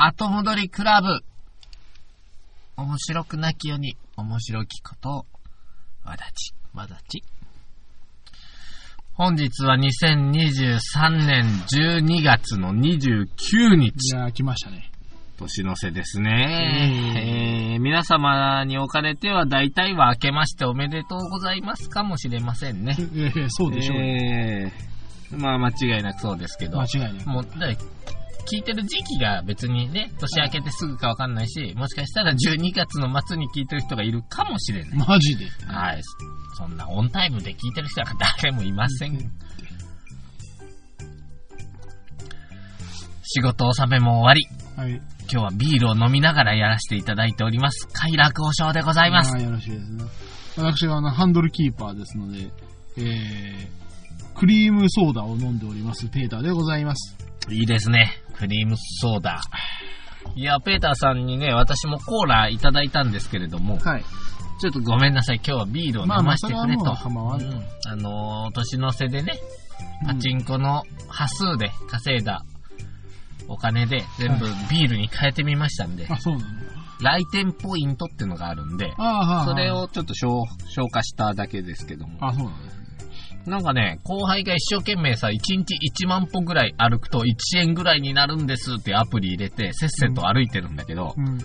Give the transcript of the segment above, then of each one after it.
後戻りクラブ。面白くなきように、面白きことを、わだち、わだち。本日は2023年12月の29い日。やー、来ましたね。年の瀬ですね。えー、皆様におかれては大体は明けましておめでとうございますかもしれませんね。えー、そうでしょうね。えー、まあ間違いなくそうですけど。間違いない。もう、聞いてる時期が別にね、年明けてすぐかわかんないし、もしかしたら12月の末に聞いてる人がいるかもしれない。マジで？はい。そんなオンタイムで聞いてる人は誰もいません。仕事納めも終わり、はい。今日はビールを飲みながらやらせていただいております。快楽王将でございます。よろしいですね。私はあの、ハンドルキーパーですので、えー、クリームソーダを飲んでおります、ペーターでございます。いいですね。クリームソーダ。いや、ペーターさんにね、私もコーラいただいたんですけれども、はい。ちょっとごめんなさい、今日はビールを飲ませてくれと。まあまあそれはもう構わんうんあのー年の瀬でね、パチンコの端数で稼いだお金で全部ビールに変えてみましたんで、あ、そうなの来店ポイントっていうのがあるんで、はそれ。をちょっと消消化しただけですけども。あ、そうなのなんかね、後輩が一生懸命さ、1日1万歩ぐらい歩くと1円ぐらいになるんですってアプリ入れて、せっせと歩いてるんだけど、うん。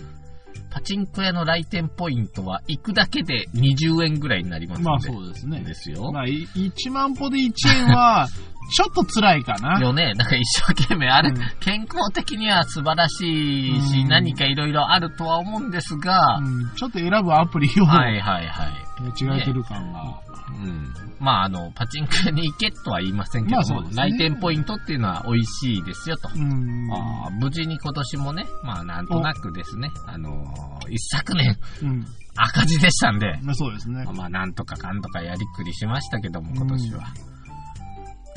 パチンコ屋の来店ポイントは行くだけで20円ぐらいになりますんで。まあそうですね。ですよ。まあ、い1万歩で1円は、ちょっと辛いかな。よね、なんか一生懸命あれ、うん健康的には素晴らしいし、うん何かいろいろあるとは思うんですが、うん、ちょっと選ぶアプリを、はいはいはい。間違えてる感が。うん。まああの、パチンコ屋に行けとは言いませんけども、ね来店ポイントっていうのは美味しいですよと。うん。あー無事に今年もね、まあなんとなくですね、あのー一昨年うん。赤字でしたんで、まあそうですね。まあなんとかかんとかやりくりしましたけども、今年は。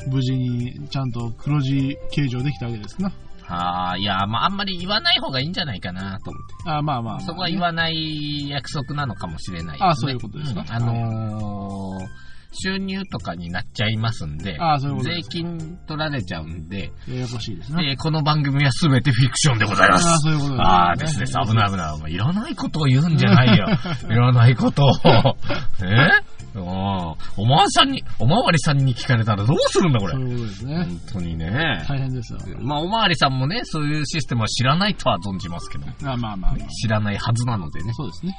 無事にちゃんと黒字計上できたわけですな。ああ、いや、まああんまり言わない方がいいんじゃないかなと思って。あまあまあまあ、そこは言わない約束なのかもしれないね。あそういうことですかんあのー収入とかになっちゃいますんで、あそういうこと税金取られちゃうんで、ややこしいですね。でこの番組は全てフィクションでございます。あそういうことですね。ああですね、危ない危ない。もういらないことを言うんじゃないよ。いらないことを。えうんおまわりさんに、おまわりさんに聞かれたらどうするんだ、これそう。ですね。本当にね。大変ですよ。まあ、おまわりさんもね、そういうシステムは知らないとは存じますけど、あまあまあまあ。知らないはずなのでね。そうですね。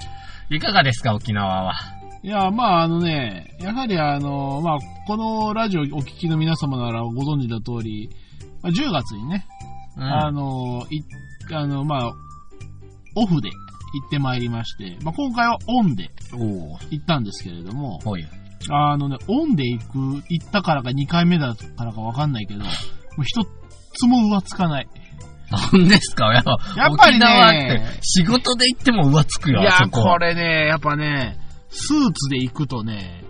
いかがですか、沖縄は？いや、まああのね、やはりあの、まあ、このラジオお聞きの皆様ならご存知の通り、まあ、10月にね、うんあの、い、あの、まあ、オフで行ってまいりまして、まあ、今回はオンで行ったんですけれども。あのね、オンで行く、行ったからか2回目だからかわかんないけど、もう一つも浮つかない。なんですか？やっぱりね仕事で行っても浮つくよ、いや。これね、やっぱね、スーツで行くとね、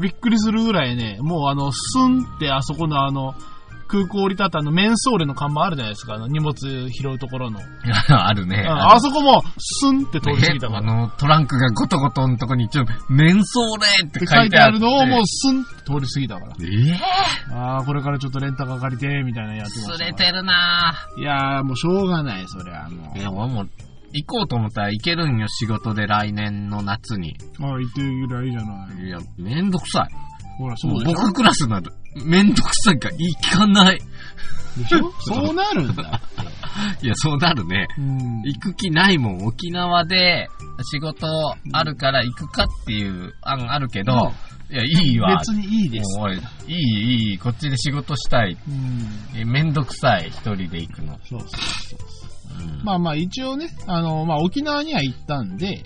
びっくりするぐらいね、もうあの、スンってあそこのあの、空港降り立ったあの、メンソーレの看板あるじゃないですか、あの、荷物拾うところの。あるね。ああそこも、スンって通り過ぎたから。あの、トランクがゴトゴトのとこにちょっと、メンソーレって書いてあるるのをもうスンって通り過ぎたから。ええああ、これからちょっとレンタカー借りて、みたいなのやってましたから。釣れてるないやー、もうしょうがない、そりゃ、もう。いや、俺もう、行こうと思ったら行けるんよ、仕事で来年の夏に。ああ、行ってぐらいいいじゃない。いや、めんどくさい。ほら、そうでしょ？僕クラスになる。めんどくさいから行かない。でしょ？そうなるんだ。いや、そうなるね。うん。行く気ないもん。沖縄で仕事あるから行くかっていう案あるけど、いや、いいわ。別にいいです。もうおいいい、いい、こっちで仕事したい。うん。えめんどくさい、一人で行くの。そうそうそう。うんまあまあ一応ね、あの、まあ沖縄には行ったんで、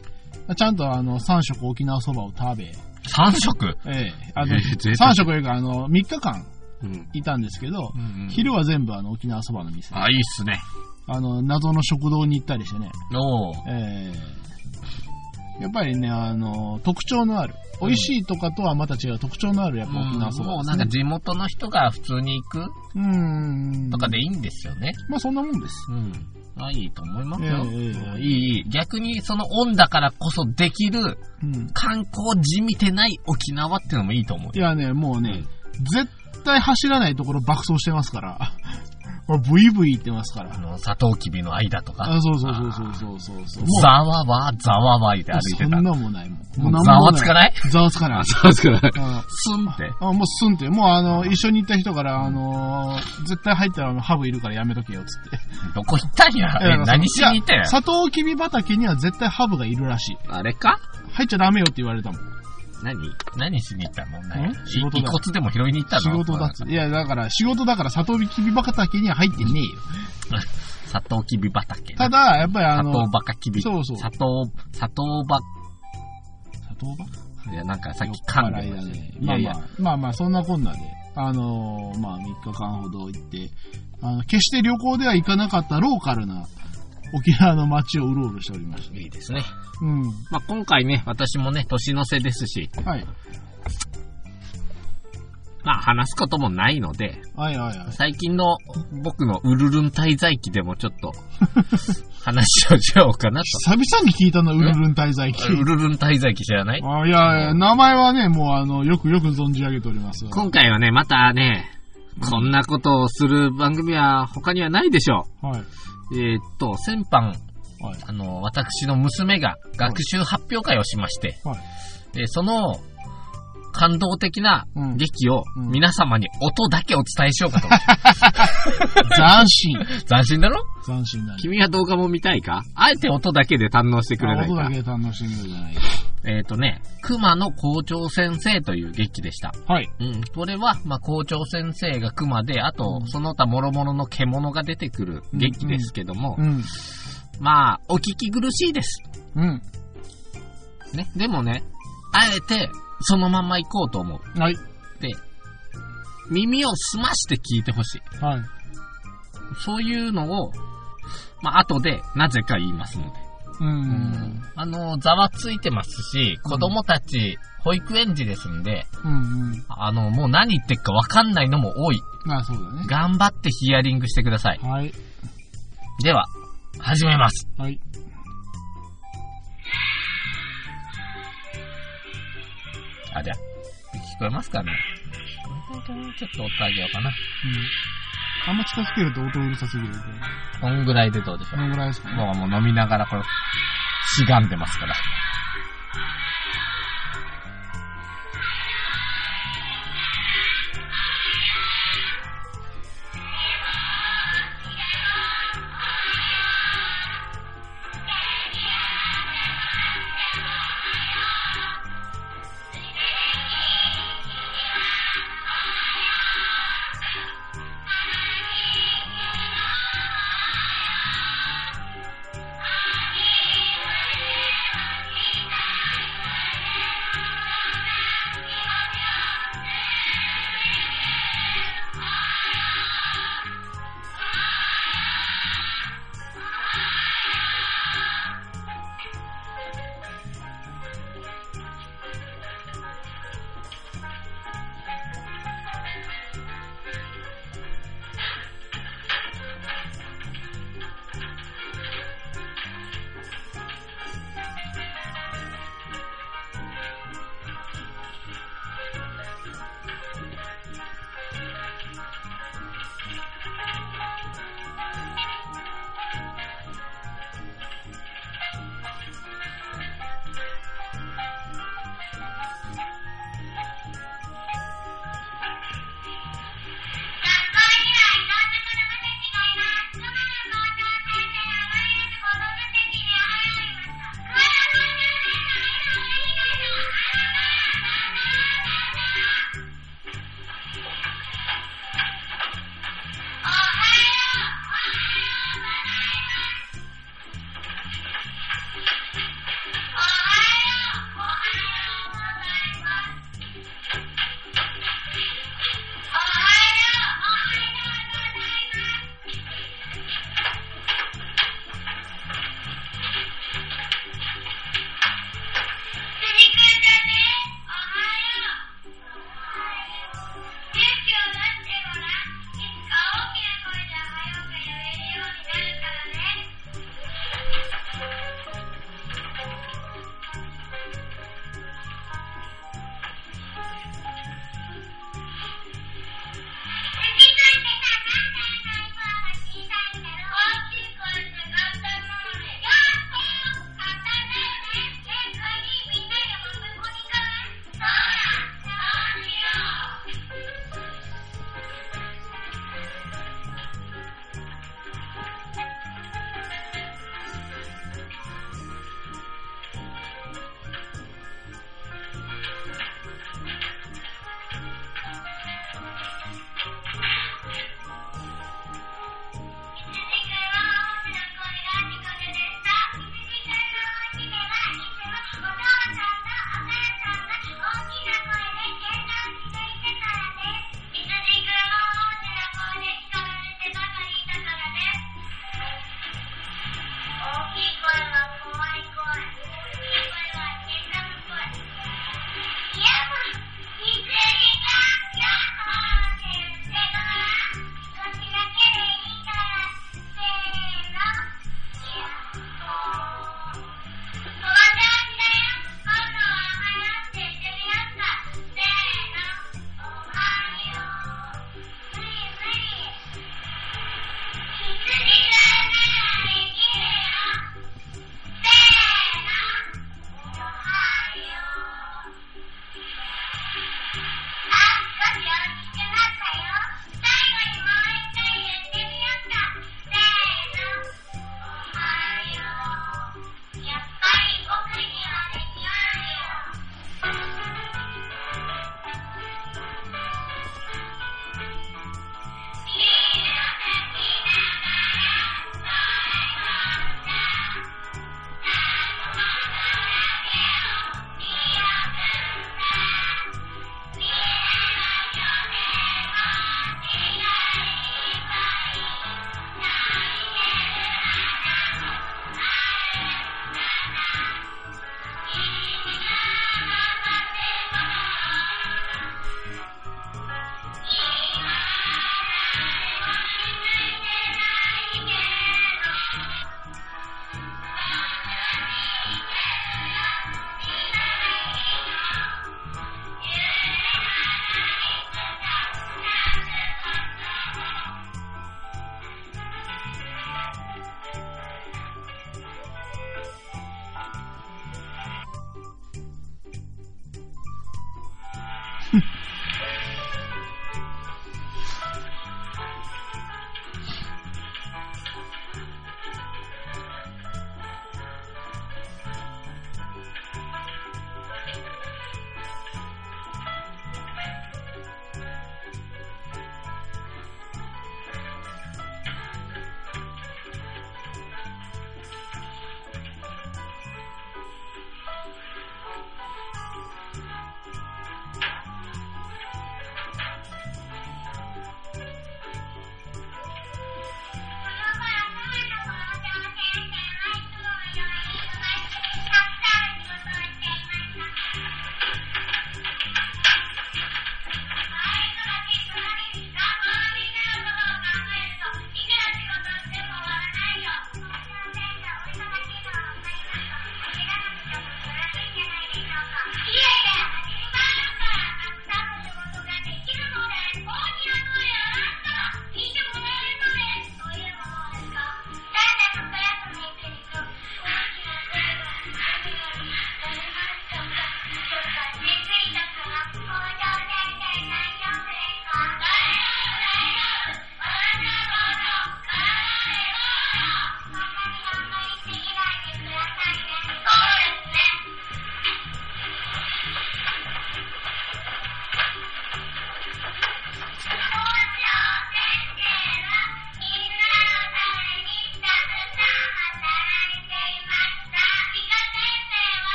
まあちゃんとあの、3食沖縄そばを食べ、三食？ええあの、ええ贅沢3食いうかあの、3日間うん。いたんですけど、うん昼は全部あの、沖縄そばの店。あ、いいっすね。あの、謎の食堂に行ったりしてね、おーええやっぱりね、あの、特徴のある、美味しいとかとはまた違う特徴のあるやっぱ沖縄そばもう。なんか地元の人が普通に行くうん。とかでいいんですよね。まあそんなもんです。うん。あ、いいと思いますよ。いい、いい。逆にそのオンだからこそできるうん。観光地見てない沖縄っていうのもいいと思うい。やね、もうね、絶対走らないところ爆走してますから。ほら、ブイブイ言ってますからあ。の、サトウキビの間とか。あ、そうそうそうそうそうそうそう。ざわわ、ざわわいって歩いてた。そんなもんないもん。もうなんもざわつかないざわつかない。そうですか。うんスンって。あ、もうすんって。もうあの、一緒に行った人から、あのー絶対入ったらハブいるからやめとけよ、つって。どこ行ったんや？え、何しに行ったん？やサトウキビ畑には絶対ハブがいるらしい。あれか？入っちゃダメよって言われたもん。何？何しに行ったの？何？ん仕事だ遺骨でも拾いに行ったの？仕事だって。いや、だから、仕事だから、サトウキビ畑には入ってねえよ。サトウキビ畑。ただ、やっぱりあ砂糖の、バカキビ。そうそう。砂糖、砂糖バ、砂糖ばいや、なんかさっき噛んでました払いだね。いやいやまあまあ、まあまあ、そんなこんなで、あのーまあ3日間ほど行って、あの、決して旅行では行かなかったローカルな沖縄の街をうろうろしておりました。いいですね。うん。まあ、今回ね、私もね、年の瀬ですし、はい。まあ、話すこともないので、はいはいはい。最近の僕のウルルン滞在記でもちょっと、話をしようかなと。久々に聞いたな、ウルルン滞在記。ウルルン滞在記知らない？あいやいや、名前はね、もうあの、よくよく存じ上げております。今回はね、またね、こんなことをする番組は他にはないでしょはい。う。えーっと、先般、はい。あの、私の娘が学習発表会をしまして、はい。で、その、感動的なうん劇をうん皆様に音だけお伝えしようかと思って。斬新。斬新だろ？斬新だね。君は動画も見たいか？あえて音だけで堪能してくれないか音だけで堪能してみようじゃないえっ、とね、熊の校長先生という劇でした。はい。うん。これは、まあ、校長先生が熊で、あとう、んその他諸々の獣が出てくる劇ですけども、うん。まあ、お聞き苦しいです。うん。ね。でもね、あえて、そのまんま行こうと思う。はい。で、耳を澄まして聞いてほしい。はい。そういうのを、まあ、後で、なぜか言いますので。うん。あの、ざわついてますし、子供たち、保育園児ですんで、うんうん。あの、もう何言ってっかわかんないのも多い。まあそうだね。頑張ってヒアリングしてください。はい。では、始めます。はい。あ、じゃあ、聞こえますかね？ちょっと音上げようかな。うん。あんま近づけると音うるさすぎる。こんぐらいでどうでしょこのぐらいですかう。ね。もうもう飲みながらこれ、しがんでますから。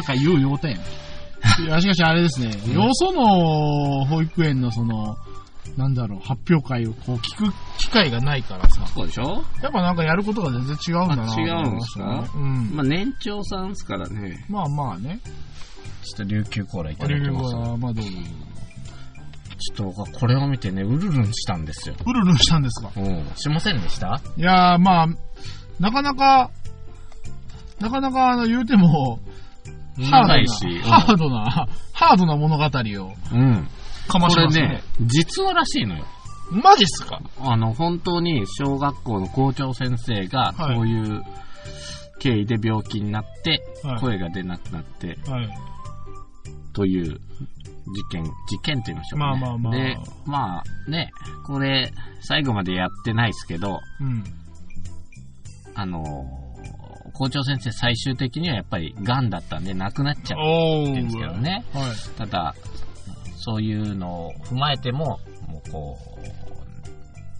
なんか言う要点。いや、しかしあれですね、うんよその保育園のその、なんだろう、発表会をこう聞く機会がないからさ、そうでしょ？やっぱなんかやることが全然違うんだなあ違うんですか？ねうん。まあ年長さんですからね。まあまあね。ちょっと琉球コーラいただきます。は、まあどうぞ。ちょっとこれを見てね、うるるんしたんですよ。うるるんしたんですか？うん。しませんでした？いやー、まあ、なかなか、なかなかあの言うても、長いし。な、ハードな、ハードな物語をうん。かましこれねね。、実話らしいのよ。マジっすか？あの、本当に小学校の校長先生が、はいこういう経緯で病気になって、はい声が出なくなって、はい。という事件、事件って言いましょうか、ね。まあまあまあで、まあね、これ、最後までやってないですけど、うん。あのー校長先生最終的にはやっぱり癌だったんで亡くなっちゃっ。てるんですけどね。はい。ただ、そういうのを踏まえても、もうこう、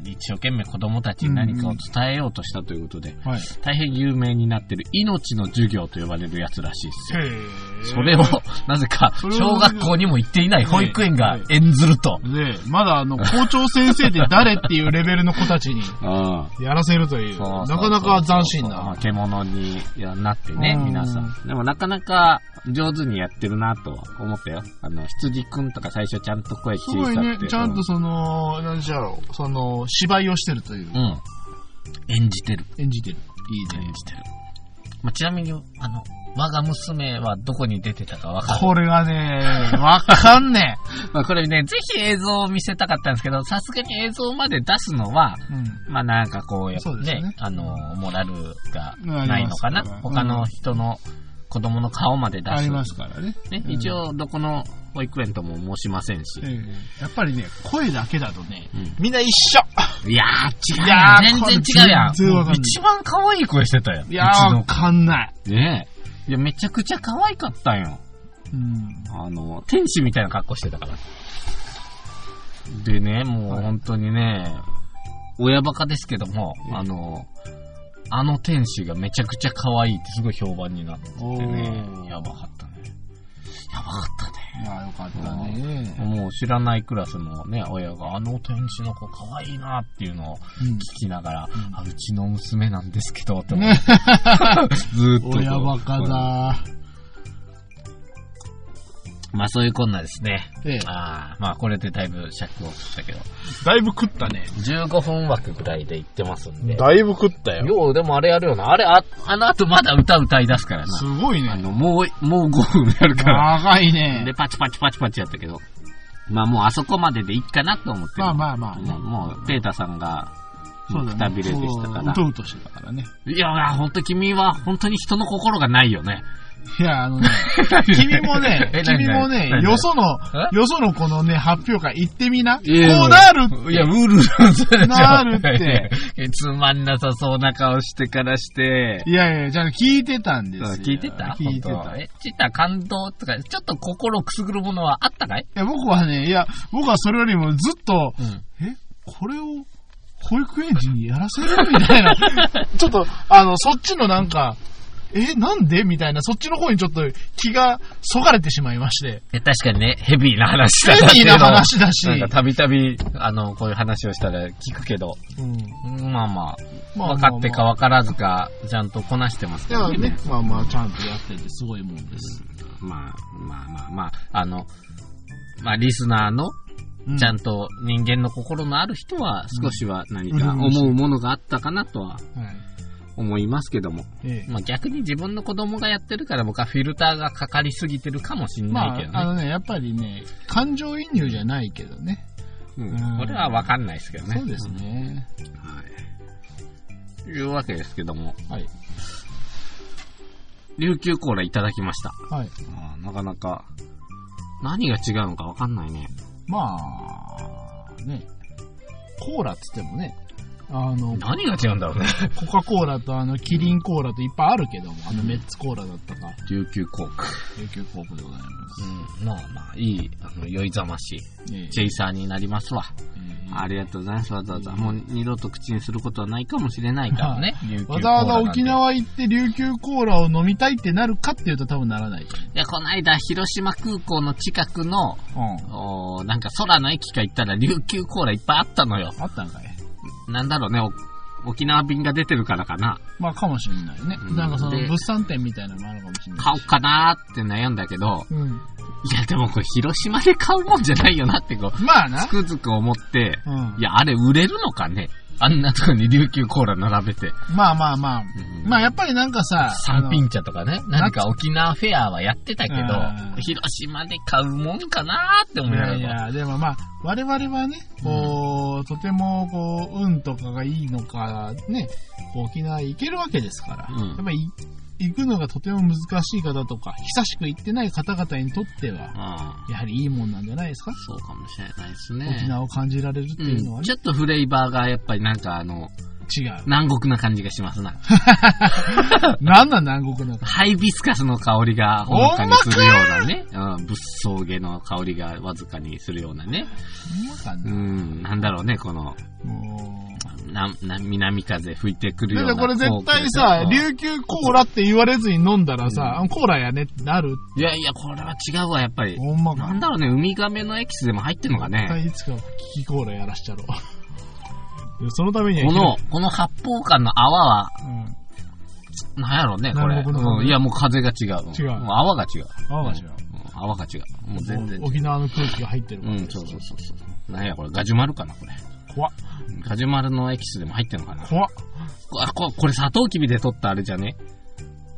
一生懸命子供たちに何かを伝えようとしたということで、はい。大変有名になってる命の授業と呼ばれるやつらしいですよ。それを、なぜか、小学校にも行っていない保育園が演ずると。で、まだあの、校長先生って誰っていうレベルの子たちに うん。やらせるという、なかなか斬新まあな。獣になってねう、ん皆さん。でもなかなか上手にやってるなとは思ったよ。あの、羊くんとか最初ちゃんと声す小さくて。ごいね、ちゃんとその、何じゃろう、その、芝居をしてるというう、ん。演じてる。演じてる。いいね演。じてる。まあ、ちなみに、あの、我が娘はどこに出てたかわかる？これがね、わかんね まあ、これね、ぜひ映像を見せたかったんですけど、さすがに映像まで出すのは、え。うん。まあなんかこう、やっぱねねあの、モラルがあないのかな？から他の人の子供の顔まで出す。ありますからね。ね、うん一応、どこの保育園とも申しませんし。ええやっぱりね、声だけだとね、うんみんな一緒いやー、違う全然違うやん。全然わかんない一番可愛い声してたやん。いやー、うちのわかんない。ねえ。いや、めちゃくちゃ可愛かったんよ。うん。あの、天使みたいな格好してたから。でね、もうはい本当にね、親バカですけども、ええあの、あの天使がめちゃくちゃ可愛いってすごい評判になっててねお、ーやばかったね。やばかったね。いや、よかったね。もう知らないクラスのね、親があの天使の子可愛いなっていうのをうん聞きながら、んあ、うちの娘なんですけど、って思って ずーっと。親バカだ。まあそういうこんなですね。ええ。ああ、まあこれでだいぶ尺をしたけど、だいぶ食ったね。15分枠ぐらいで言ってますんで。だいぶ食ったよ。よう、でもあれやるよな。あれ、あ、あの後まだ歌歌い出すからな。すごいね。あの、もう、もう5分やるから。長いねで、。パチパチパチパチやったけど。まあもうあそこまででいいかなと思ってる。まあまあまあねもう、もうペータさんが、そうだね。くたびれでしたからうとうとしてたからね。いや、ほんと君は本当に人の心がないよね。いや、あのね、君もね君もね何、よそのえ、よそのこのね、発表会行ってみな？こうなるいや、ウルルなるって。つまんなさそうな顔してからして。いやいや、じゃあ聞いてたんですよ。聞いてた？聞いてた。え、ちった感動とか、ちょっと心をくすぐるものはあったかい？や、僕はね、いや、僕はそれよりもずっと、うん。え、これを、保育園児にやらせる？みたいな。ちょっと、あの、そっちのなんか、え、なんで？みたいな、そっちの方にちょっと気がそがれてしまいまして。え確かにね、ヘビーな話だヘビーな話だし。なんかたびたび、あの、こういう話をしたら聞くけど、うん。うんまあまあ、まあ分かってか分からずか、ちゃんとこなしてますからいやね、まあまあ、ちゃんとやっててすごいもんです。まあ、まあまあまあ、あの、まあ、リスナーの、うちゃんと人間の心のある人は、少しは何かうん。思うものがあったかなとははい。思いますけども。ええ。まあ逆に自分の子供がやってるから僕はフィルターがかかりすぎてるかもしんまないけどあ、あね。のね、やっぱりね、感情移入じゃないけどね。うんうんこれはわかんないですけどね。そうですね。はい。というわけですけども、はい。琉球コーラいただきました。はい。あーなかなか、何が違うのかわかんないね。まあ、ね、コーラっつってもね、あの、何が違うんだろうね。コカ・コーラとあの、キリンコーラといっぱいあるけども、あの、メッツコーラだったか、琉球コーク。琉球コークでございます。うん。まあまあ、いい、あの、酔いざましい、ええチェイサーになりますわ。ええありがとうございます、わざわざ。もう二度と口にすることはないかもしれないからね。わざわざ沖縄行って琉球コーラを飲みたいってなるかっていうと多分ならない。いや、この間、広島空港の近くの、うん。おーなんか空の駅か行ったら琉球コーラいっぱいあったのよ。あったんかいなんだろうね、お沖縄便が出てるからかな。まあかもしれないね。うんなんかそので物産展みたいなのもあるかもしれない。買おうかなーって悩んだけど、うん。いや、でもこれ広島で買うもんじゃないよなってこう、まあなつ。くづく思って、うんい。や、あれ売れるのかね？あんなとこに琉球コーラ並べて。まあまあまあ。うんまあやっぱりなんかさ、三品茶とかね。何か沖縄フェアはやってたけどうん、広島で買うもんかなーって思いながら。いやいや、でもまあ、我々はね、こう、とても、こう、運とかがいいのか、ね、沖縄行けるわけですから、うんやっぱり行くのがとても難しい方とか、久しく行ってない方々にとっては、うん。やはりいいもんなんじゃないですか、そうかもしれないですね。沖縄を感じられるっていうのはうん、ねち、ょっとフレーバーがやっぱりなんかあの、違う。南国な感じがしますな。なんなん南国なの？ハイビスカスの香りがほのかにするようなね。うん、物騒げの香りがわずかにするようなね。ほんまかな？うん、なんだろうね、この、もな、な、南風吹いてくう。るような。これ絶対さ、琉球コーラって言われずに飲んだらさ、うコーラやねってなる。いやいや、これは違うわ、やっぱり。ほんまか。なんだろうね、ウミガメのエキスでも入ってんのか絶ね。対いつかキキコーラやらしちゃろう。でそのためにはこの、この発泡感の泡は、うん。なんやろうね、これ。うんいや、もう風が違う。違うもう泡が違う。泡が違う。うん泡が違う。もう全然。沖縄の空気が入ってるうん、そうそうそうそう。なんや、これ、ガジュマルかな、これ。怖っ。ガジュマルのエキスでも入ってんのかな。怖っ。あ、ここれ、サトウキビで取ったあれじゃね？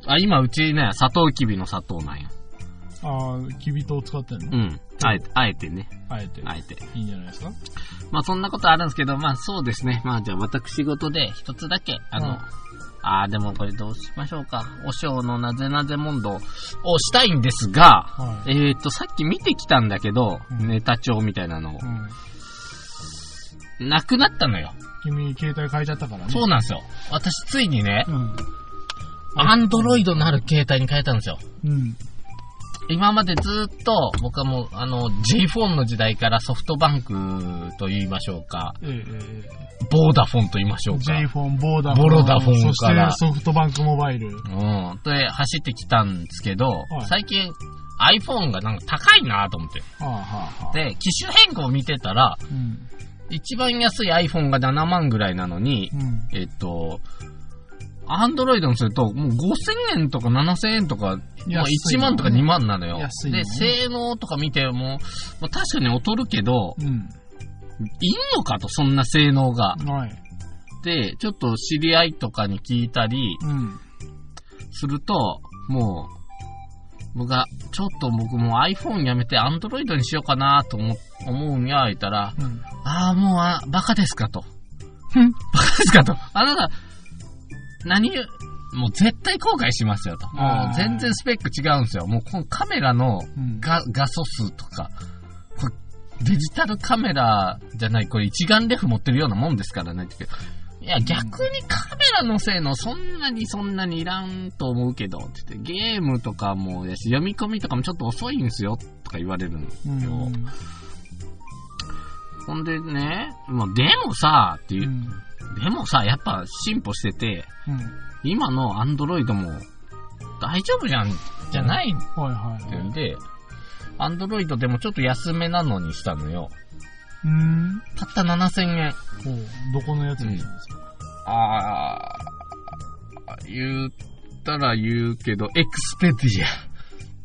あ、今、うちね、サトウキビの砂糖なんや。ああ、きび糖を使ってんの？うん。あえて、あえてね。あえて。あえて。いいんじゃないですか？まあ、そんなことあるんですけど、まあ、そうですね。まあ、じゃあ、私事で一つだけ、あの、うんああ、でもこれどうしましょうか。お尚のなぜなぜ問答をしたいんですが、はい。えっ、ー、と、さっき見てきたんだけど、うんネタ帳みたいなのをう。ん。なくなったのよ。君、携帯変えちゃったからね。そうなんですよ。私、ついにね、うん。アンドロイドのある携帯に変えたんですよ。うん。今までずっと、僕はもう、あの、J フォンの時代からソフトバンクと言いましょうか、えええボーダフォンと言いましょえうか。J フォン、ボーダフォン。ボロダフォンそしからてソフトバンクモバイル。うん。で、走ってきたんですけど、い最近 iPhone がなんか高いなと思って。はあはあはあ。で、機種変更を見てたら、うん。一番安い iPhone が7万ぐらいなのに、うん。えっと、アンドロイドにすると、もう5000円とか7000円とか、もう1万とか2万なのよ。安いのねで、性能とか見ても、まあ、確かに劣るけど、うん。いんのかと、そんな性能が。はい。で、ちょっと知り合いとかに聞いたりうん。すると、もう、僕が、ちょっと僕もう iPhone やめて Android にしようかなと思思うんや、言ったら、うん。ああ、もうあ、バカですかと。ふん。バカですかと。あなた、何言う、もう絶対後悔しますよと。もう全然スペック違うんですよ。もうこのカメラのうん。画画素数とか、これデジタルカメラじゃない、これ一眼レフ持ってるようなもんですからねって。いや、逆にカメラの性能そんなにそんなにいらんと思うけど、って言って、ゲームとかもやし、読み込みとかもちょっと遅いんですよ、とか言われるんですうん。よ。ほんでね、まあ、でもさ、っていうう、ん。でもさ、やっぱ進歩してて、うん。今のアンドロイドも大丈夫じゃん、じゃない。っていうんで、アンドロイドでもちょっと安めなのにしたのよ。うーん。たった7000円。ほう。どこのやつにしたんです？かあー、言ったら言うけど、エクスペディ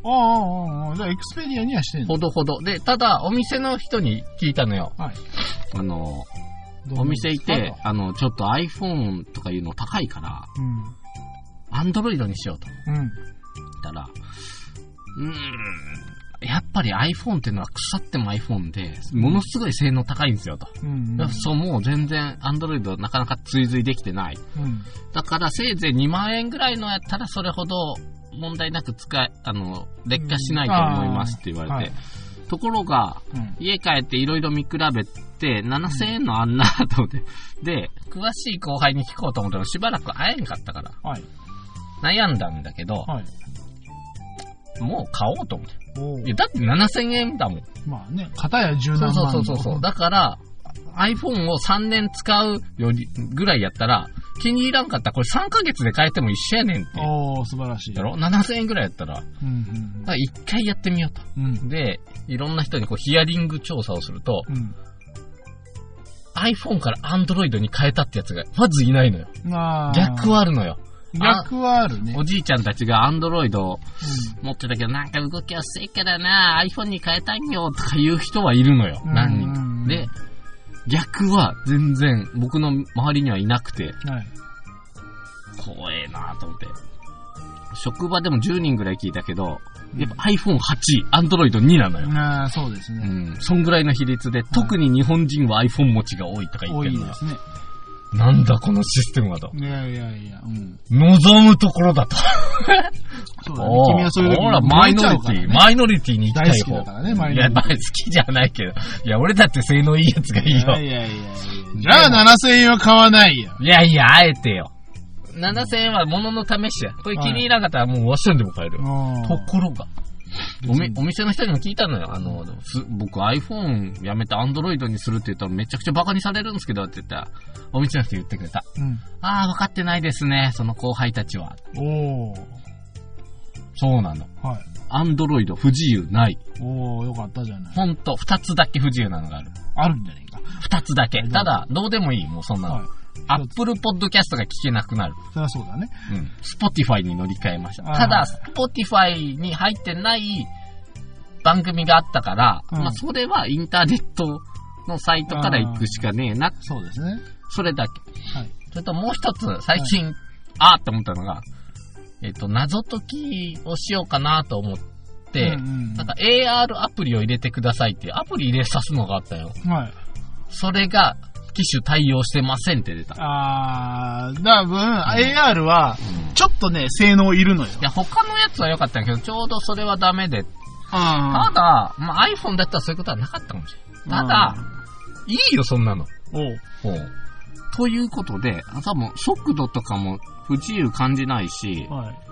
ああ、ああ、ああ。じゃあ、エクスペディアにはしてんア。の？ほどほど。で、ただ、お店の人に聞いたのよ。はい。あの、お店いてあ、あの、ちょっと iPhone とかいうの高いから、うん。アンドロイドにしようと。うん。言ったら、うーん、やっぱり iPhone っていうのは腐っても iPhone で、ものすごい性能高いんですよと。うん。そう、もう全然 Android なかなか追随できてない。うん。だからせいぜい2万円ぐらいのやったらそれほど問題なく使え、あの、劣化しないと思いますって言われて。はいところが、うん。家帰っていろいろ見比べって、7000円のあんなと思って。で、詳しい後輩に聞こうと思ったらしばらく会えんかったから、はい。悩んだんだけど、はい。もう買おうと思って。いや、だって7000円だもん。まあね、片や十そうそうそうそう。だから、iPhone を3年使うより、ぐらいやったら、気に入らんかったらこれ3ヶ月で変えても一緒やねんって。おー、素晴らしい。だろ ?7000 円ぐらいやったら、だかうんら一回やってみようと。うんうん。うん。で、いろんな人にこうヒアリング調査をすると、うん。iPhone から Android に変えたってやつがまずいないのよ。まあ、逆はあるのよ。逆はあるね。おじいちゃんたちが Android をう持ってたけど、なんか動き遅いからな、iPhone に変えたんよとか言う人はいるのよ。うん何人かうんうんうん。で、逆は全然僕の周りにはいなくて、ん。はい。怖えなと思って。職場でも10人ぐらい聞いたけど、うんやっぱ iPhone8、Android 2なのよ。ああ、そうですうね。ん。そんぐらいの比率で、特に日本人は iPhone 持ちが多いとか言ってるのよ多いですね。なんだこのシステムはと。いやいやいや、うん。望むところだと。そうだね。お君はそういう時ほら、マイノリティ、マイノリティに行きたい大好き方。だからねマイノリティいや、まあ好きじゃないけど。いや、俺だって性能いいやつがいいよ。いやいやいやいや。じゃあ7000円は買わないよ。いやいや、あえてよ。7000円は物の試しや。これ気に入らなかったらもうワッションでも買えるよ。ところが、おみお店の人にも聞いたのよ。あの、す僕 iPhone やめて Android にするって言ったらめちゃくちゃバカにされるんですけどって言ったら、お店の人言ってくれた。うん。ああ、分かってないですね、その後輩たちは。おー。そうなの。はい。Android 不自由ない。おー、よかったじゃない。ほんと、二つだけ不自由なのがある。あるんじゃねえか。二つだけ。ただ、どうでもいい、もうそんなの。はい。Apple Podcast が聞けなくなる。そりゃそうだね。うん。Spotify に乗り換えました。ただ、Spotify に入ってない番組があったから、うんまあ、それはインターネットのサイトから行くしかねえな。そうですね。それだけ。はい。それともう一つ、最近、あーって思ったのが、えっ、と、謎解きをしようかなと思って、うんうんなんか AR アプリを入れてくださいっていうアプリ入れさすのがあったよ。はい。それが、機種対応してませんって出た。あー、多分、AR は、ちょっとね、性能いるのよ。いや、他のやつは良かったけど、ちょうどそれはダメで。あただ、まあ、iPhone だったらそういうことはなかったかもしれない。ただ、いいよ、そんなの。おう。ほうということで、多分、速度とかも不自由感じないし、はい。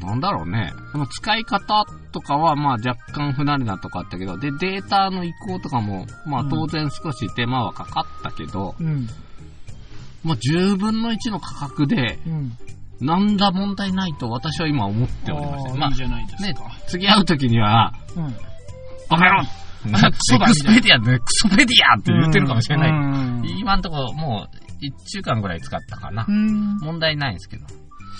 なんだろうね。その使い方とかは、まあ若干不慣れなとかあったけど、で、データの移行とかも、まあうん当然少し手間はかかったけど、うん。まあ10分の1の価格で、うん。なんだ問題ないと私は今思っておりまして。まあいい、じゃないですねか。、次会う時には、うん。バカ野エクスペディアで、クソペディアって言ってるかもしれない。うん。い今んところもう1週間ぐらい使ったかな。うん。問題ないんですけど。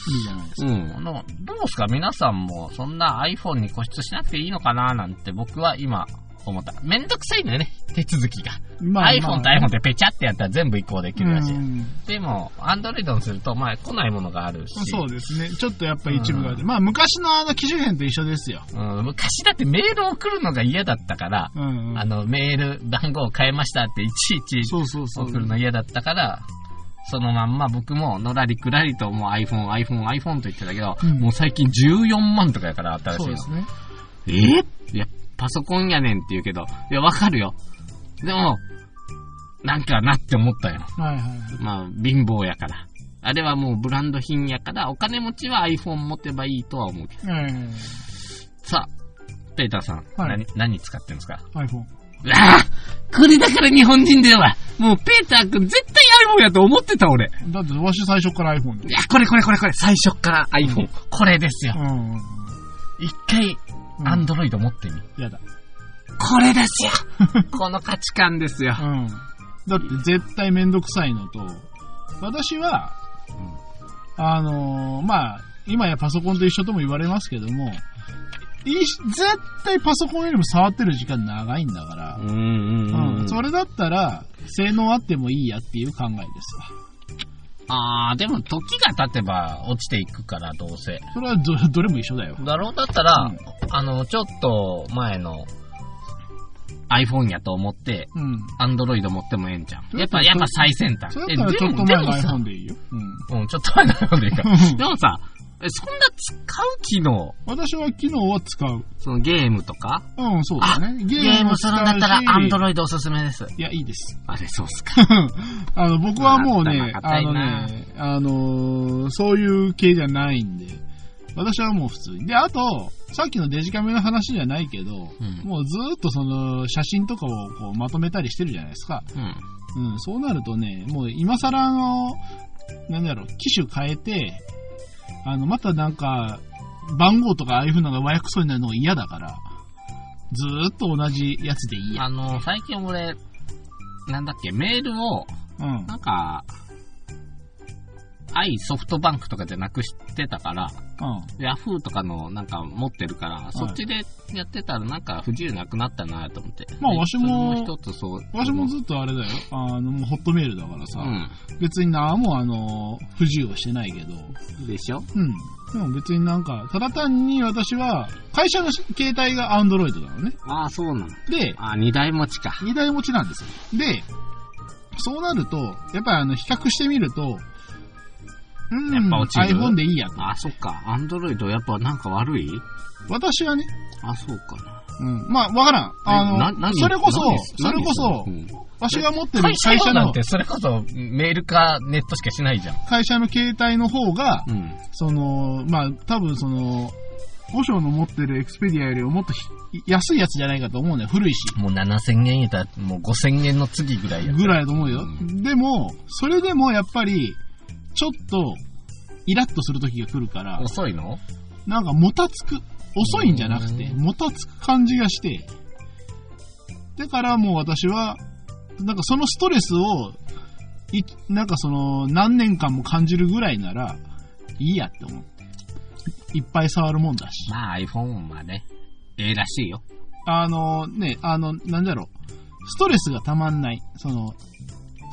いいじゃないですか。うん。あの、どうですか？皆さんもそんな iPhone に固執しなくていいのかななんて僕は今思った。めんどくさいのよね、手続きが。ま iPhone と iPhone ってペチャってやったら全部移行できるらしい。うんでも、Android にすると、まあ来ないものがあるし。そうですね。ちょっとやっぱ一部があって。うまあ昔のあの機種変と一緒ですよ。うん、昔だってメール送るのが嫌だったから、うんうん。あの、メール番号を変えましたっていちいちそうそうそう。送るの嫌だったから、そのまんま僕ものらりくらりともう iPhone、iPhone、iPhone と言ってたけど、うんもう最近14万とかやから新しいうの。そですね。えいや、パソコンやねんって言うけど、いや、わかるよ。でも、なんかなって思ったよ。はいはい。まあ、貧乏やから。あれはもうブランド品やから、お金持ちは iPhone 持てばいいとは思うけど。うん。さあ、ペーターさん、はい何、何使ってるんですか？iPhone。ああこれだから日本人では、もうペーター君絶対 iPhone やと思ってた俺。だってわし最初から iPhone で。いや、これこれこれこれ、最初っから iPhone、これですよう。ん。一回、うんアンドロイド持ってみ。やだ。これですよ この価値観ですよ。うん。だって絶対めんどくさいのと、私は、あのーまあ、今やパソコンと一緒とも言われますけども、絶対パソコンよりも触ってる時間長いんだからう、んうんうん、それだったら、性能あってもいいやっていう考えですわ。あー、でも時が経てば落ちていくから、どうせ。それはど どれも一緒だよ。だろうだったら、うんあの、ちょっと前の iPhone やと思って、うん。Android 持ってもええんじゃん。やっぱ、やっぱ最先端えだったらちょっと前の iPhone でいいよ。うん。うん、ちょっと前の iPhone でいいかうん。でもさ、え、そんな使う機能？私は機能は使う。そのゲームとか？うん、そうだね。ゲゲームするんだったら、アンドロロイドおすすめです。いや、いいです。あれ、そうっすか。あの、僕はもうね、あのね、あのーそういう系じゃないんで、私はもう普通に。で、あと、さっきのデジカメの話じゃないけど、うんもうずーっとその写真とかをこうまとめたりしてるじゃないですか。うん。うん、そうなるとね、もう今更あの、なんだろう、機種変えて、あの、またなんか、番号とかああいう風なのが和訳そうになるのが嫌だから、ずーっと同じやつでいいや。あの、最近俺、なんだっけ、メールを、うん。なんか、i ソフトバンクとかじゃなくしてたから、うん。ヤフーとかのなんか持ってるから、そっちでやってたらなんか不自由なくなったなと思って。でまあわしも一つそう。私もずっとあれだよ。あの、ホットメールだからさ、うん。別に何もあの、不自由はしてないけど、でしょ？うん。でも別になんか、ただ単に私は、会社の携帯が Android なのね。ああ、そうなの。で、ああ、二台持ちか。二台持ちなんですよ。で、そうなると、やっぱりあの、比較してみると、うん、やっぱ落ちる iPhone でいいやと。ああ、そっか。アンドロイドやっぱなんか悪い？私はね、あそうかな。うん。まあ、わからん。あの、それこそ何、それこそ何、うんわしが持ってる会社の用なんて、それこそメールかネットしかしないじゃん。会社の携帯の方が、うん。その、まあ、多分その、五章の持ってるエクスペディアよりももっとひ安いやつじゃないかと思うね。古いし。もう7000円言うたら、もう5000円の次ぐらいやぐらいだと思うよ。うでも、それでもやっぱり、ちょっと、イラッとする時が来るから、遅いの？なんかもたつく。遅いんじゃなくて、うんもたつく感じがして、だからもう私は、なんかそのストレスを、い、なんかその、何年間も感じるぐらいなら、いいやって思って。いっぱい触るもんだし。まあ iPhone はね、ええらしいよ。あのね、あの、なんだろう。ストレスがたまんない。その、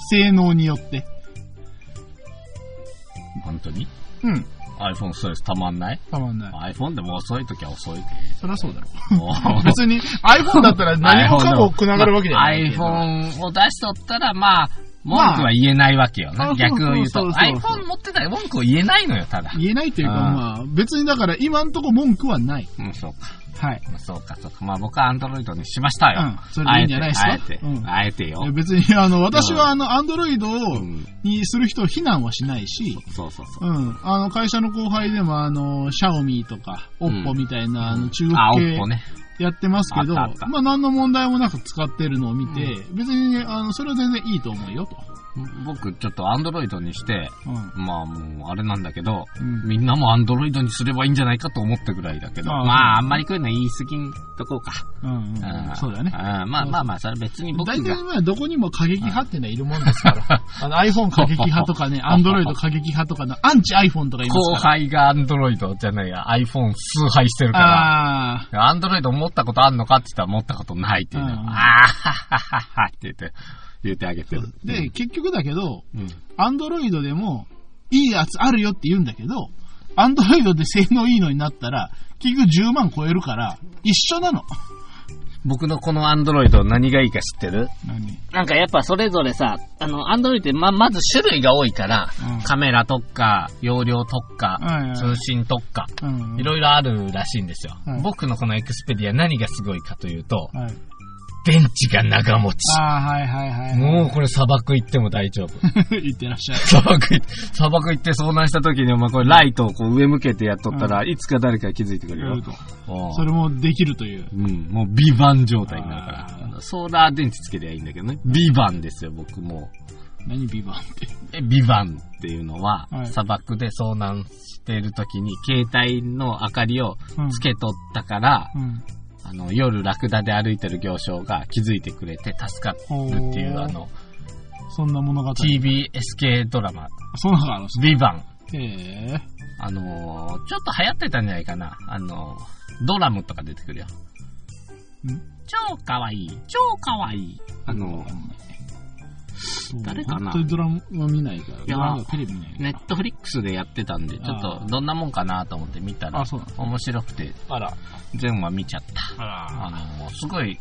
性能によって。本当に？うん。iPhone ストレスたまんない？たまんない。?iPhone でも遅い時は遅い。そりゃそうだろ。もう 別に iPhone だったら何もかもくながるわけじゃない iPhone を出しとったら、まあ、文句は言えないわけよな。まあ逆を言うと。iPhone 持ってたら文句を言えないのよ、ただ。言えないというか、まあ、別にだから今んとこ文句はない。うん、そうか。はい。そうか、そうか。まあ僕は Android にしましたよ。うんそれでいいんじゃないですか？あえて、うんあえてよ。別に、あの、私はあの、アンドロイド。にする人を非難はしないし、そうそうそう。うん。あの、会社の後輩でも、あの、シャオミとか、オッポみたいな、あの、中国あ、系 Oppo ね。やってますけど、まあ、何の問題もなく使ってるのを見て、別にね、あの、それは全然いいと思うよ、と。僕、ちょっと Android にして、うん。まあもう、あれなんだけど、うんみんなも Android にすればいいんじゃないかと思ったぐらいだけど、ああまあ、あんまりこういうの言い過ぎんとこうか。うんうんうん。そうだね。あまあまあまあ、それ別に僕大体が。まあどこにも過激派ってのはいるもんですから。あの iPhone 過激派とかね、Android 過激派とかのアンチ iPhone とかいます後から。輩が Android じゃないや、iPhone 崇拝してるから。あ Android 持ったことあんのかって言ったら持ったことないっていうの。うんあーははははって言って、言ってあげてる。ーで、結局だけど、うん、Android でもいいやつあるよって言うんだけど、Android で性能いいのになったら、結局10万超えるから、一緒なの。僕のこの Android 何がいいか知ってる？何？なんかやっぱそれぞれさ、あの、Android ってま、まず種類が多いから、うん。カメラ特化、容量特化、通信特化、うん。いろいろあるらしいんですよ。はい。僕のこのエクスペディア何がすごいかというと、はい。電池が長持ち。ああ、はいはいはい。もうこれ砂漠行っても大丈夫。う、言ってらっしゃい。砂漠行って、砂漠行って遭難した時にお前これライトをこう上向けてやっとったら、いつか誰か気づいてくるよ。それもできるという。うん、もうビバン状態になるからソーラー電池つけりゃいいんだけどね。ビバンですよ、僕もう。何ビバンって？えビバンっていうのは、はい砂漠で遭難している時に携帯の明かりをうんつけとったから、うん。あの、夜ラクダで歩いてる行商が気づいてくれて助かるっていう、あの、そんな物語。TBS 系ドラマ、そんなのがあるんですビバン。かへえ。あのーちょっと流行ってたんじゃないかな。あのードラムとか出てくるよ。ん？超かわいい、超かわいい。あのー誰かな？本当にドラマ見ないから。いやテレビ見ない。ネットフリックスでやってたんで、ちょっとどんなもんかなと思って見たら面白くて、あら。全話見ちゃった。あら。あのーすごい、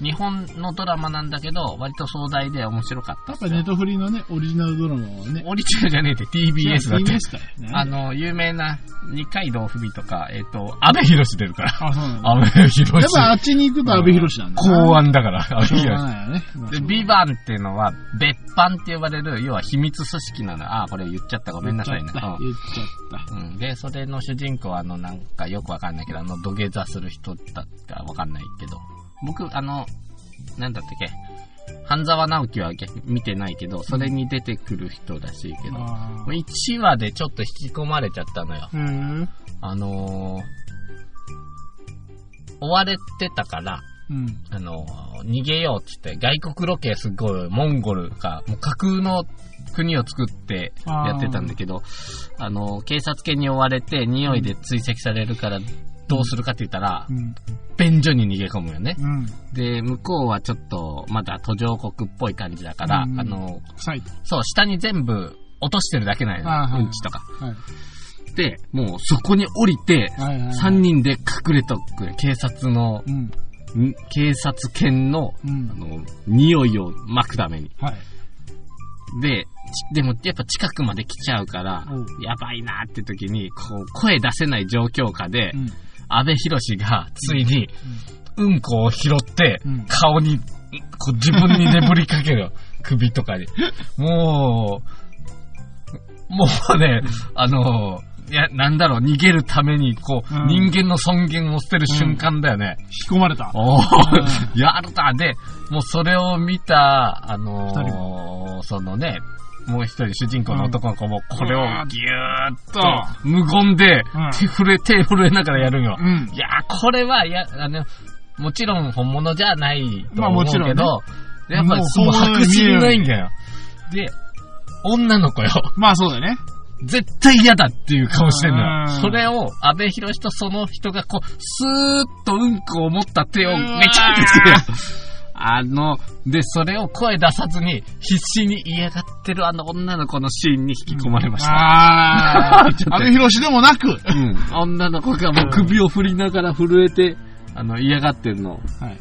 日本のドラマなんだけど、割と壮大で面白かったやっぱネットフリのね、オリジナルドラマはね。オリジナルじゃねえって TBS だって。TBS かよね。あの、有名な二階堂ふみとか、えっ、と、安部寛出るから。あ、そうなんだ。安部寛。やっぱあっちに行くと安部寛なんだ。公安だから、安部しょう寛。がないよね。まあで、ビバンっていうのは、別班って呼ばれる、要は秘密組織なの。あー、これ言っちゃった。ごめんなさいね。言っちゃった。言っちゃった。うん。うん。で、それの主人公は、あの、なんかよくわかんないけど、あの、土下座する人だったかわかんないけど、僕、あの、なんだったっけ、半沢直樹は逆見てないけど、それに出てくる人らしいけど、あ1話でちょっと引き込まれちゃったのよ。ーへえ。あのー、追われてたから、うん。あのー、逃げようっつって、外国ロケすごい、モンゴルか、もう架空の国を作ってやってたんだけど、あのー、警察犬に追われて、匂いで追跡されるから、どうするかって言ったらう、ん。便所に逃げ込むよね。うん。で、向こうはちょっと、まだ途上国っぽい感じだから、うんあの。そう、下に全部落としてるだけなんよ、あーはいうんちとか。はい。で、もうそこに降りて、はいはい。3人で隠れとく、警察の、うん。ん警察犬の、あうん。の、匂いを巻くために。はい。で、ちでもやっぱ近くまで来ちゃうからやばいなって時に、こう、声出せない状況下でう、ん。安倍博士がついに、うん。こを拾ってうん、顔に、こう自分に眠りかける。よ。首とかに。もう、もうね、あの、いや、なんだろう、逃げるために、こう、うん。人間の尊厳を捨てる瞬間だよね。引き込まれた。おお、う やるだ。で、もうそれを見た、あのそのね、もう一人主人公の男の子もこれをぎゅーっとう無言でうん手震え、手震えながらやるんよ。うんい。やー、これは、いや、あの、もちろん本物じゃないとまあ思うもちろんねけど、やっぱその白人ないんだよ。で、女の子よ。まあそうだよね。絶対嫌だっていう顔してんのうんよ。それを、安倍博士とその人がこう、スーッとうんこを持った手をめちゃってつけるよ。あの、で、それを声出さずに、必死に嫌がってるあの女の子のシーンに引き込まれました。ああ。ちょっと安倍博士でもなく。うん。女の子がもう首を振りながら震えて、あの、嫌がってるのを、はい。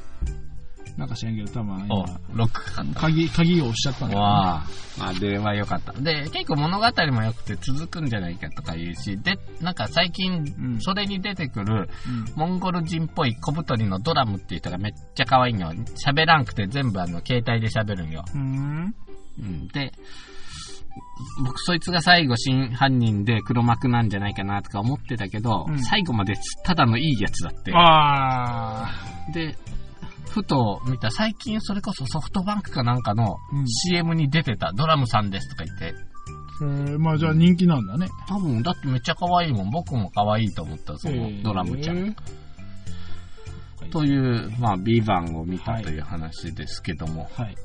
なんか知らんけど、多分お今、ロックかか。鍵、鍵を押しちゃったんだ。わあ。まあ、では良かった。で、結構物語も良くて続くんじゃないかとか言うし、で、なんか最近う、んそれに出てくる、うんモンゴル人っぽい小太りのドラムっていう人がめっちゃ可愛いのよ。喋らんくて全部あの、携帯で喋るんよ。うーん。うん。で、僕そいつが最後真犯人で黒幕なんじゃないかなとか思ってたけど、うん最後までただのいいやつだって。ああ。で、ふと見た、最近それこそソフトバンクかなんかのうん CM に出てた、ドラムさんですとか言って、えー、まあじゃあ人気なんだね。多分、だってめっちゃ可愛いもん。僕も可愛いと思った、そのドラムちゃん。えーという、まあ、ビバンを見たという話ですけども、はい。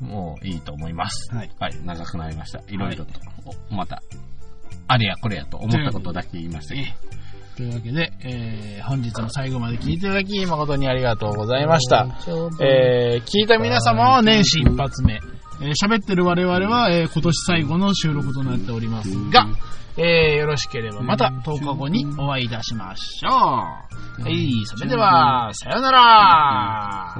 もういいと思います。はい。はい、長くなりました。いろいろと、おまた、あれやこれやと思ったことだけ言いましたけど。というわけで、えー、本日も最後まで聞いていただき、誠にありがとうございました。えー、聞いた皆様は年始一発目。えー喋ってる我々は、えー今年最後の収録となっておりますが、えー、よろしければまた10日後にお会いいたしましょう。はい、それでは、さよなら。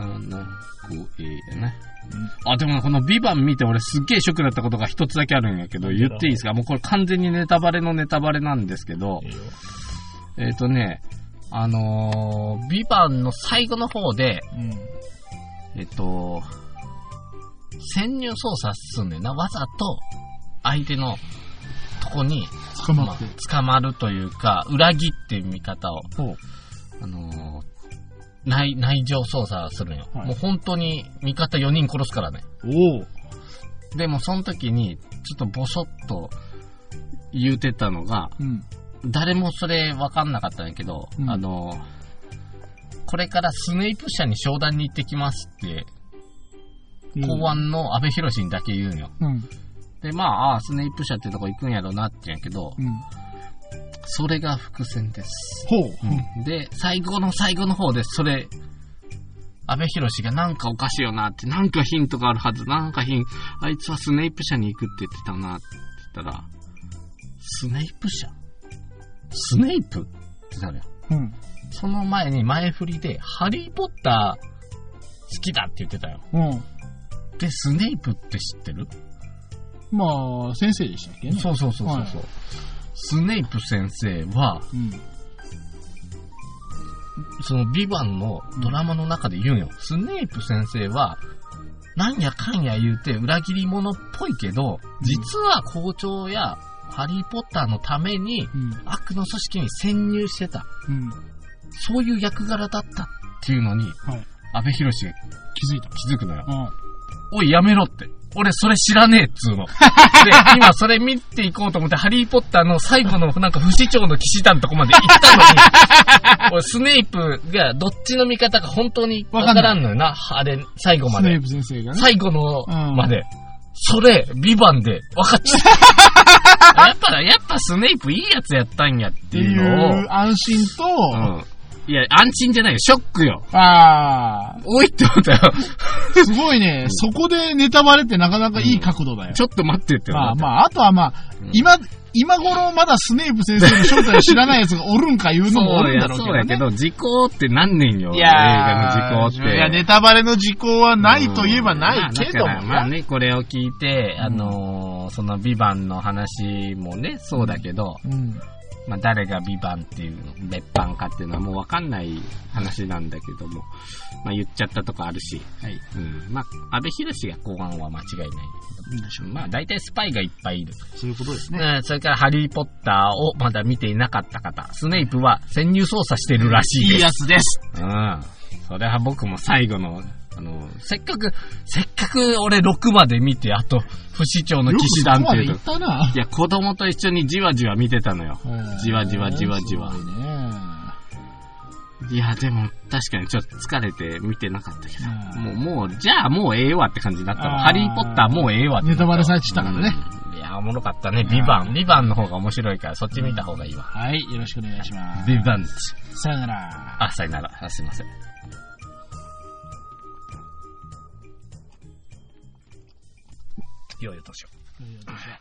あ、でもねこのビバン見て俺すっげえショックだったことが一つだけあるん。やけど、言っていいですかもうこれ完全にネタバレのネタバレなん。ですけど、えっ、とね、あのー、ビバンの最後の方で、うん。えっと、潜入操作すんねんな。わざと、相手のとこに、まあ捕ま。捕まるというか、裏切って見方を。あのー内、内情操作するんよ。はいもう本当に味方4人殺すからね。おお。でもその時に、ちょっとボソッと言うてたのが、うん。誰もそれ分かんなかったんやけど、うんあのーこれからスネイプ社に商談に行ってきますって、公安の安倍博士にだけ言うんよ。うん。で、まあ、ああ、スネイプ社ってとこ行くんやろうなって言うんやけど、うん。それが伏線です。ほう。うんで、最後の最後の方で、それ、安倍博士がなんかおかしいよなって、なんかヒントがあるはず、なんかヒンあいつはスネイプ社に行くって言ってたなって言ったら、スネイプ社？スネイプってなるよ。うん。その前に前振りで、ハリーポッタきだって言ってたよ。うん。で、スネイプって知ってる？まあ、先生でしたっけね。そうそうそうそうそう。スネイプ先生は、うん。そのビバンのドラマの中で言うんよ。スネイプ先生は、なんやかんや言うて裏切り者っぽいけど、実は校長やハリーポッターのためにうん。悪の組織に潜入してた。うん。そういう役柄だったっていうのに、はい。安倍博士が気づいた。気づくのよ。うん。おい、やめろって。俺、それ知らねえっつうの。で、今それ見ていこうと思って、ハリーポッターの最後の なんか不死鳥の騎士団のとこまで行ったのに、俺、スネイプがどっちの味方か本当にわからんのよな。あれ、最後までスネー。プ先生がね。最後のうんまで。それ、ビバンで分かっちゃった。やっぱ、やっぱスネイプいいやつやったんやっってていいうのをう。安心と、うん。いや、安心じゃないよ。ショックよ。ああ、おいって思ったよ。すごいね。そこでネタバレってなかなかいい角度だよ。ちょっと待ってって思った。まあまあ、あとはまあ、うん今、今頃まだスネープ先生の正体を知らない奴がおるんか言うのもおるんだろうけどね。そうやけど、時効って何年よ。映画の時効って。いや、ネタバレの時効はないといえばないけどもうんまあまあね、これを聞いて、あのーそのビバンの話もね、そうだけど、うん。まあ誰がビバンっていうの、別版かっていうのはもうわかんない話なんだけども、まあ言っちゃったとこあるし、はい。うん。まあ、安倍博士が公安は間違いないんだいいでしょけど、まあ大体スパイがいっぱいいる。そういうことですね。うん、それからハリーポッターをまだ見ていなかった方、スネイプは潜入捜査してるらしいです。いいやつです。うん。それは僕も最後の、あの、せっかく、せっかく俺6まで見て、あと、不死鳥の騎士団っていうよくそこまで行ったいや、子供と一緒にじわじわ見てたのよ。な。じわじわじわじわいや、でも、確かにちょっと疲れて見てなかったけど。うんもう、もう、じゃあもうええわって感じになったの。ハリーポッターもうええわってネタバレされちゃったからねうんいや、おもろかったね。ビバン。ビバンの方が面白いから、そっち見た方がいいわ。はい、よろしくお願いします。ビバン。さよなら。あ、さよなら。あすいません。良いお年を。良いお年を